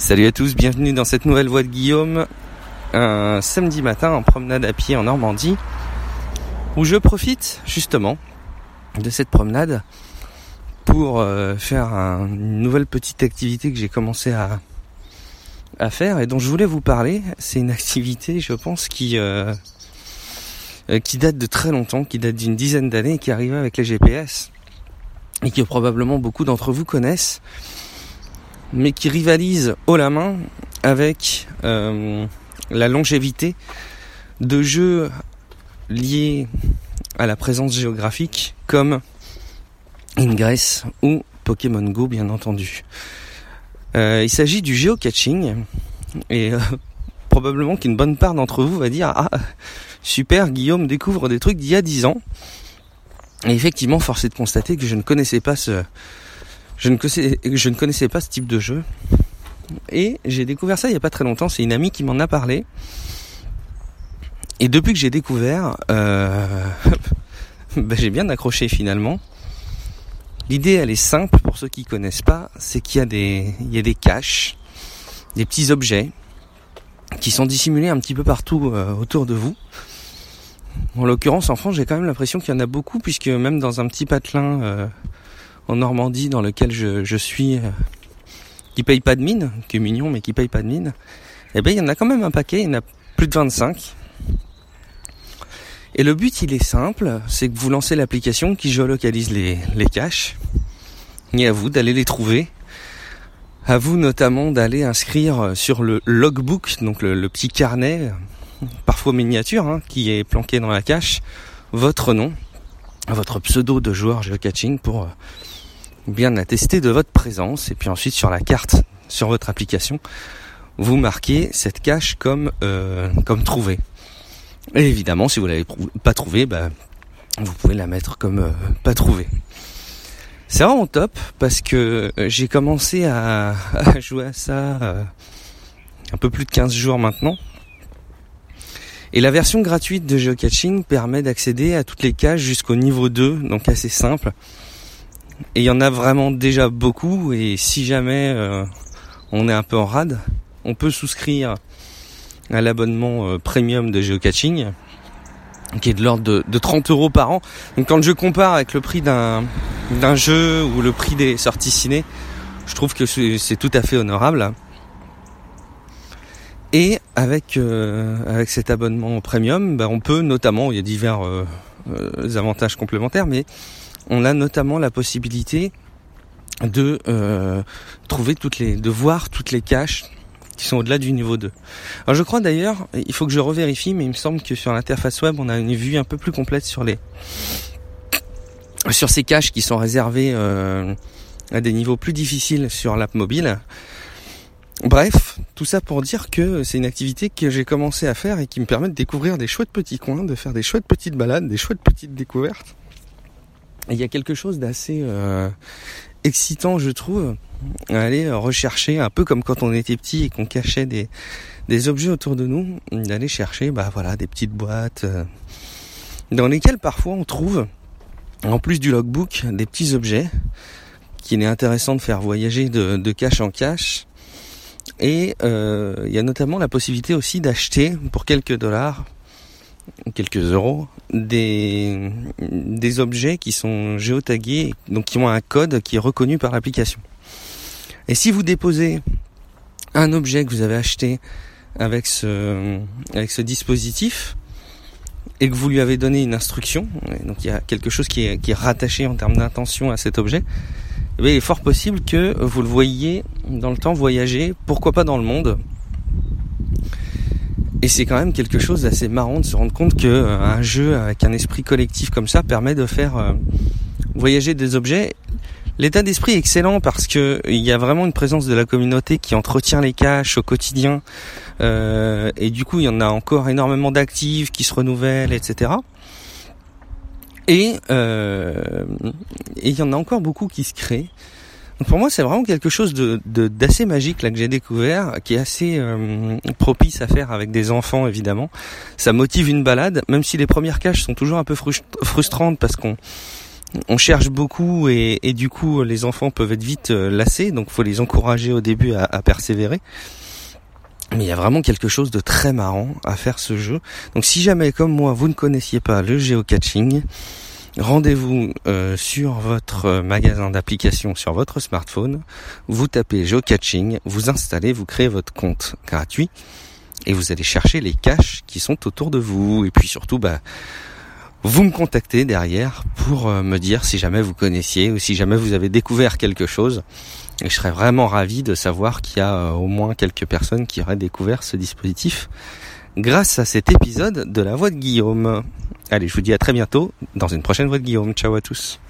Salut à tous, bienvenue dans cette nouvelle voie de Guillaume, un samedi matin en promenade à pied en Normandie, où je profite justement de cette promenade pour euh, faire une nouvelle petite activité que j'ai commencé à, faire et dont je voulais vous parler. C'est une activité, je pense, qui euh, euh, date de très longtemps, qui date d'une dizaine d'années, qui arrivait avec les GPS et que probablement beaucoup d'entre vous connaissent mais qui rivalise haut la main avec euh, la longévité de jeux liés à la présence géographique comme Ingress ou Pokémon Go bien entendu. Euh, il s'agit du geocaching et euh, probablement qu'une bonne part d'entre vous va dire ah super Guillaume découvre des trucs d'il y a 10 ans. Et effectivement, force est de constater que je ne connaissais pas ce, je ne, connaissais, ne pas ce type de jeu. Et j'ai découvert ça il n'y a pas très longtemps. C'est une amie qui m'en a parlé. Et depuis que j'ai découvert, euh, ben, j'ai bien accroché finalement. L'idée, elle est simple pour ceux qui connaissent pas. C'est qu'il y a des, il y a des caches, des petits objets qui sont dissimulés un petit peu partout euh, autour de vous. En l'occurrence, en France, j'ai quand même l'impression qu'il y en a beaucoup, puisque même dans un petit patelin euh, en Normandie dans lequel je, suis, euh, qui paye pas de mine, qui est mignon mais qui paye pas de mine, eh ben il y en a quand même un paquet, il y en a plus de 25. Et le but il est simple, c'est que vous lancez l'application qui géolocalise les, caches, et à vous d'aller les trouver. À vous notamment d'aller inscrire sur le logbook, donc le, petit carnet, parfois miniature, hein, qui est planqué dans la cache, votre nom, votre pseudo de joueur geocaching pour euh, bien attester de votre présence. Et puis ensuite sur la carte, sur votre application, vous marquez cette cache comme euh, comme trouvée. Et évidemment, si vous l'avez pas trouvée, bah, vous pouvez la mettre comme euh, pas trouvée. C'est vraiment top parce que euh, j'ai commencé à, jouer à ça un peu plus de 15 jours maintenant. Et la version gratuite de geocaching permet d'accéder à toutes les caches jusqu'au niveau 2, donc assez simple. Et il y en a vraiment déjà beaucoup. Et si jamais euh, on est un peu en rade, on peut souscrire à l'abonnement euh, premium de geocaching qui est de l'ordre de, 30 euros par an. Donc quand je compare avec le prix d'un jeu ou le prix des sorties ciné, je trouve que c'est tout à fait honorable. Et avec euh, avec cet abonnement premium, ben, on peut notamment, il y a divers avantages complémentaires, mais on a notamment la possibilité de euh, trouver toutes les, de voir toutes les caches qui sont au-delà du niveau 2. Alors je crois d'ailleurs, il faut que je revérifie, mais il me semble que sur l'interface web, on a une vue un peu plus complète sur ces caches qui sont réservées euh, à des niveaux plus difficiles sur l'app mobile. Bref, tout ça pour dire que c'est une activité que j'ai commencé à faire et qui me permet de découvrir des chouettes petits coins, de faire des chouettes petites balades, des chouettes petites découvertes il y a quelque chose d'assez euh, excitant, je trouve, à aller rechercher, un peu comme quand on était petit et qu'on cachait des, objets autour de nous, d'aller chercher, bah voilà, des petites boîtes euh, dans lesquelles parfois on trouve, en plus du logbook, des petits objets qu'il est intéressant de faire voyager de, de cache en cache. Et euh, il y a notamment la possibilité aussi d'acheter pour quelques dollars quelques euros, des, objets qui sont géotagués, donc qui ont un code qui est reconnu par l'application. Et si vous déposez un objet que vous avez acheté avec ce, dispositif, et que vous lui avez donné une instruction, donc il y a quelque chose qui est, qui est rattaché en termes d'intention à cet objet, eh il est fort possible que vous le voyiez dans le temps voyager, pourquoi pas dans le monde, et c'est quand même quelque chose d'assez marrant de se rendre compte que euh, un jeu avec un esprit collectif comme ça permet de faire euh, voyager des objets. L'état d'esprit est excellent parce que il y a vraiment une présence de la communauté qui entretient les caches au quotidien. Euh, et du coup, il y en a encore énormément d'actifs qui se renouvellent, etc. Et, euh, et il y en a encore beaucoup qui se créent pour moi, c'est vraiment quelque chose de d'assez magique là que j'ai découvert, qui est assez euh, propice à faire avec des enfants évidemment. Ça motive une balade, même si les premières caches sont toujours un peu frustrantes parce qu'on on cherche beaucoup et, du coup les enfants peuvent être vite euh, lassés, donc faut les encourager au début à, persévérer. Mais il y a vraiment quelque chose de très marrant à faire ce jeu. Donc si jamais comme moi vous ne connaissiez pas le geocaching, rendez-vous euh, sur votre magasin d'applications sur votre smartphone, vous tapez geocaching, vous installez, vous créez votre compte gratuit et vous allez chercher les caches qui sont autour de vous. Et puis surtout bah vous me contactez derrière pour euh, me dire si jamais vous connaissiez ou si jamais vous avez découvert quelque chose. Et je serais vraiment ravi de savoir qu'il y a euh, au moins quelques personnes qui auraient découvert ce dispositif grâce à cet épisode de la voix de Guillaume. Allez, je vous dis à très bientôt dans une prochaine voix de Guillaume. Ciao à tous.